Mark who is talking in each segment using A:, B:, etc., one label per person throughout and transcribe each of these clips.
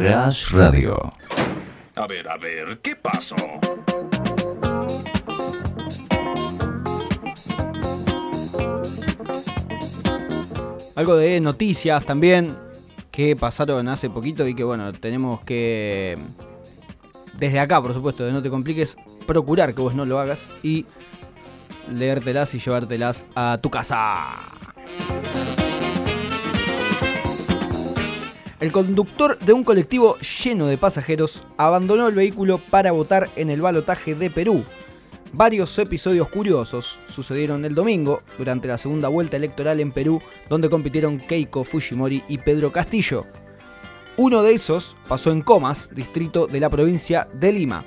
A: Crash Radio.
B: A ver, a ver, ¿qué pasó?
C: Algo de noticias también que pasaron hace poquito y que bueno, tenemos que desde acá, por supuesto, de no te compliques, procurar que vos no lo hagas y leértelas y llevártelas a tu casa. El conductor de un colectivo lleno de pasajeros abandonó el vehículo para votar en el balotaje de Perú. Varios episodios curiosos sucedieron el domingo durante la segunda vuelta electoral en Perú, donde compitieron Keiko Fujimori y Pedro Castillo. Uno de esos pasó en Comas, distrito de la provincia de Lima.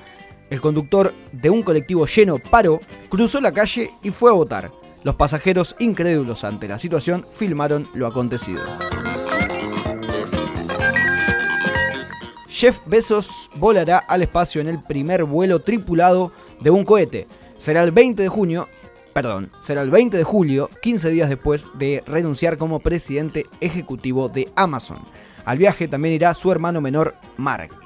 C: El conductor de un colectivo lleno paró, cruzó la calle y fue a votar. Los pasajeros, incrédulos ante la situación, filmaron lo acontecido. Jeff Bezos volará al espacio en el primer vuelo tripulado de un cohete. Será el 20 de junio, perdón, será el 20 de julio, 15 días después de renunciar como presidente ejecutivo de Amazon. Al viaje también irá su hermano menor, Mark.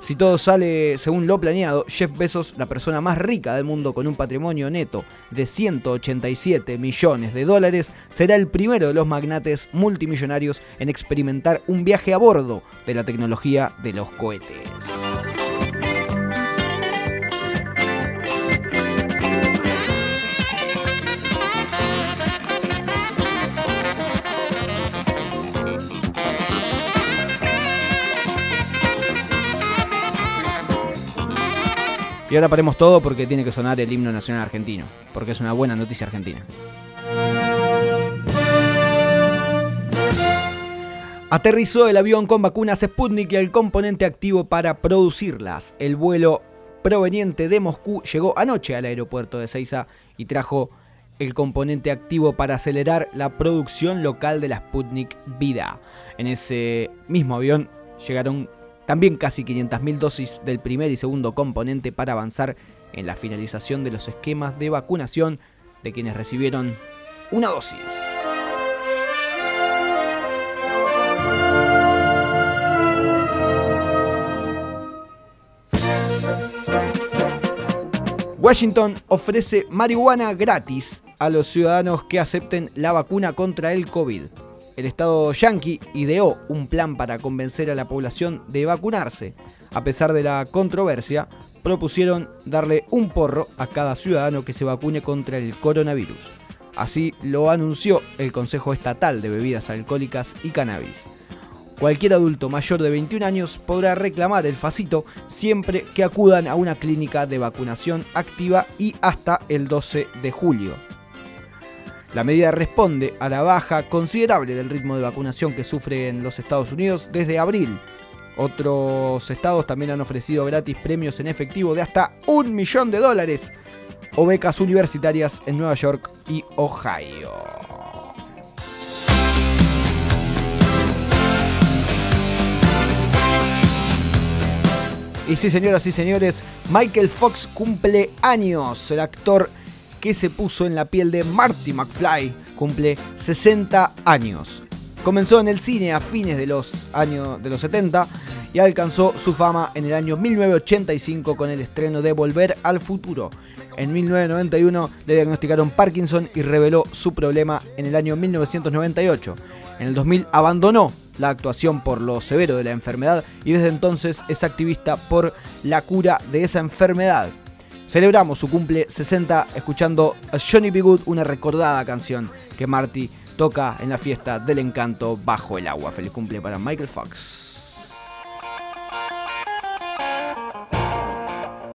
C: Si todo sale según lo planeado, Jeff Bezos, la persona más rica del mundo con un patrimonio neto de 187 millones de dólares, será el primero de los magnates multimillonarios en experimentar un viaje a bordo de la tecnología de los cohetes. Y ahora paremos todo porque tiene que sonar el himno nacional argentino, porque es una buena noticia argentina. Aterrizó el avión con vacunas Sputnik y el componente activo para producirlas. El vuelo proveniente de Moscú llegó anoche al aeropuerto de Seiza y trajo el componente activo para acelerar la producción local de la Sputnik Vida. En ese mismo avión llegaron también casi 500.000 dosis del primer y segundo componente para avanzar en la finalización de los esquemas de vacunación de quienes recibieron una dosis. Washington ofrece marihuana gratis a los ciudadanos que acepten la vacuna contra el COVID. El estado yankee ideó un plan para convencer a la población de vacunarse. A pesar de la controversia, propusieron darle un porro a cada ciudadano que se vacune contra el coronavirus. Así lo anunció el Consejo Estatal de Bebidas Alcohólicas y Cannabis. Cualquier adulto mayor de 21 años podrá reclamar el facito siempre que acudan a una clínica de vacunación activa y hasta el 12 de julio. La medida responde a la baja considerable del ritmo de vacunación que sufre en los Estados Unidos desde abril. Otros estados también han ofrecido gratis premios en efectivo de hasta un millón de dólares o becas universitarias en Nueva York y Ohio. Y sí, señoras y señores, Michael Fox cumple años. El actor que se puso en la piel de Marty McFly cumple 60 años. Comenzó en el cine a fines de los años de los 70 y alcanzó su fama en el año 1985 con el estreno de Volver al Futuro. En 1991 le diagnosticaron Parkinson y reveló su problema en el año 1998. En el 2000 abandonó la actuación por lo severo de la enfermedad y desde entonces es activista por la cura de esa enfermedad. Celebramos su cumple 60 escuchando a Johnny B. Good, una recordada canción que Marty toca en la fiesta del encanto bajo el agua. Feliz cumple para Michael Fox.